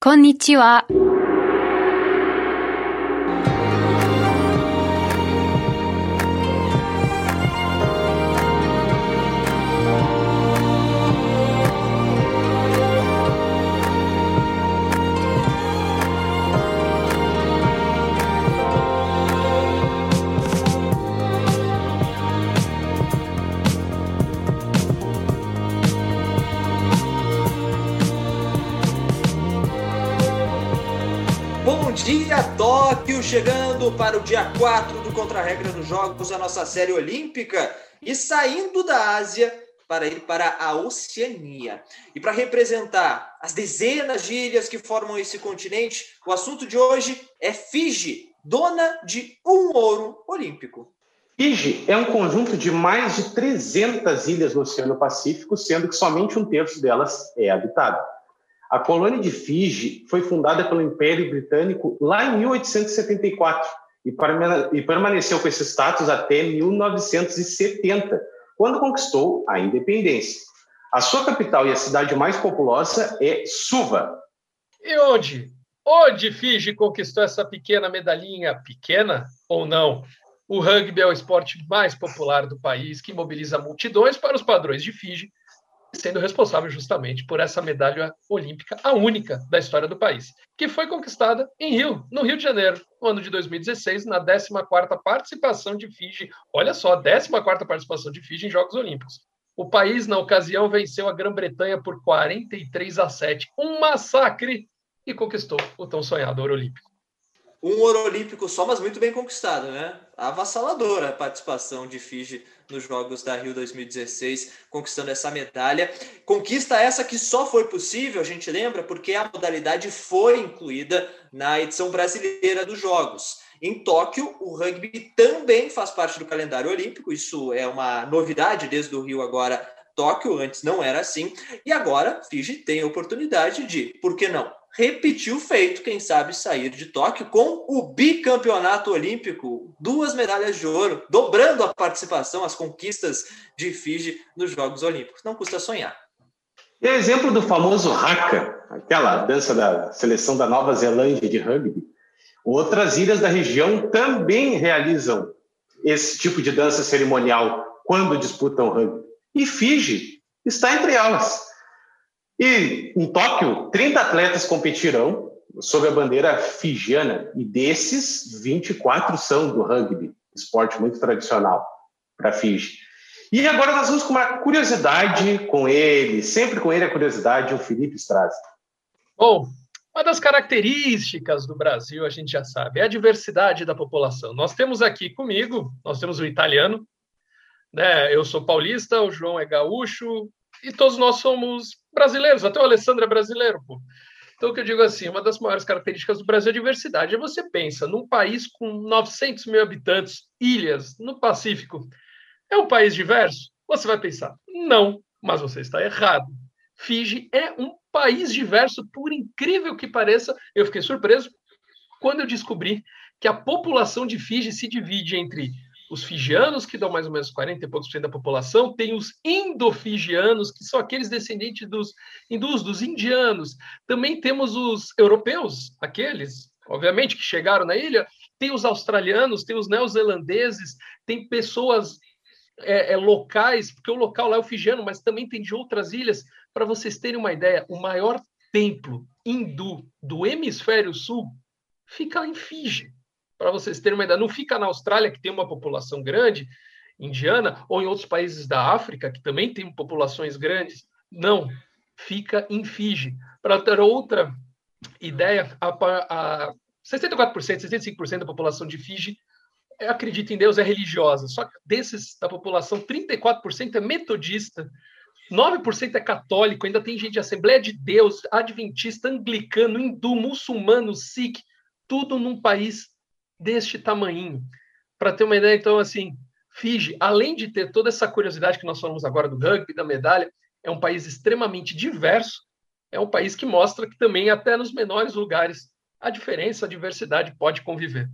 こんにちは。Dia, Tóquio! Chegando para o dia 4 do Contra-Regra dos Jogos, a nossa série olímpica, e saindo da Ásia para ir para a Oceania. E para representar as dezenas de ilhas que formam esse continente, o assunto de hoje é Fiji, dona de um ouro olímpico. Fiji é um conjunto de mais de 300 ilhas no Oceano Pacífico, sendo que somente um terço delas é habitado. A colônia de Fiji foi fundada pelo Império Britânico lá em 1874 e permaneceu com esse status até 1970, quando conquistou a independência. A sua capital e a cidade mais populosa é Suva. E onde? Onde Fiji conquistou essa pequena medalhinha? Pequena ou não? O rugby é o esporte mais popular do país, que mobiliza multidões para os padrões de Fiji, sendo responsável justamente por essa medalha olímpica, a única da história do país, que foi conquistada em Rio, no Rio de Janeiro, no ano de 2016, na 14ª participação de Fiji. Olha só, 14ª participação de Fiji em Jogos Olímpicos. O país, na ocasião, venceu a Grã-Bretanha por 43 a 7, um massacre, e conquistou o tão sonhado ouro olímpico um ouro olímpico só, mas muito bem conquistado, né? Avassaladora a participação de Fiji nos Jogos da Rio 2016, conquistando essa medalha. Conquista essa que só foi possível, a gente lembra, porque a modalidade foi incluída na edição brasileira dos Jogos. Em Tóquio, o rugby também faz parte do calendário olímpico, isso é uma novidade desde o Rio agora. Tóquio antes não era assim, e agora Fiji tem a oportunidade de, por que não, repetir o feito, quem sabe sair de Tóquio com o bicampeonato olímpico, duas medalhas de ouro, dobrando a participação, as conquistas de Fiji nos Jogos Olímpicos. Não custa sonhar. E exemplo do famoso haka, aquela dança da seleção da Nova Zelândia de rugby, outras ilhas da região também realizam esse tipo de dança cerimonial quando disputam rugby. E Fiji está entre elas. E em Tóquio, 30 atletas competirão sob a bandeira fijiana, e desses, 24 são do rugby, esporte muito tradicional para Fiji. E agora nós vamos com uma curiosidade com ele, sempre com ele a curiosidade, o Felipe Strazi. Bom, uma das características do Brasil, a gente já sabe, é a diversidade da população. Nós temos aqui comigo, nós temos o italiano, né? Eu sou paulista, o João é gaúcho, e todos nós somos brasileiros, até o Alessandro é brasileiro, pô. Então, o que eu digo assim, uma das maiores características do Brasil é a diversidade. E você pensa, num país com 900 mil habitantes, ilhas, no Pacífico, é um país diverso? Você vai pensar, não, mas você está errado. Fiji é um país diverso, por incrível que pareça. Eu fiquei surpreso quando eu descobri que a população de Fiji se divide entre os fijianos, que dão mais ou menos 40 e poucos por cento da população, tem os indofijianos, que são aqueles descendentes dos hindus, dos indianos. Também temos os europeus, aqueles, obviamente, que chegaram na ilha. Tem os australianos, tem os neozelandeses, tem pessoas é, é, locais, porque o local lá é o fijiano, mas também tem de outras ilhas. Para vocês terem uma ideia, o maior templo hindu do hemisfério sul fica em Fiji para vocês terem uma ideia, não fica na Austrália, que tem uma população grande, indiana, ou em outros países da África, que também tem populações grandes. Não, fica em Fiji. Para ter outra ideia, a, a 64%, 65% da população de Fiji acredita em Deus, é religiosa. Só que desses da população, 34% é metodista, 9% é católico, ainda tem gente de Assembleia de Deus, adventista, anglicano, hindu, muçulmano, sikh, tudo num país deste tamanho. Para ter uma ideia, então, assim, Fiji, além de ter toda essa curiosidade que nós falamos agora do rugby, da medalha, é um país extremamente diverso, é um país que mostra que também, até nos menores lugares, a diferença, a diversidade pode conviver.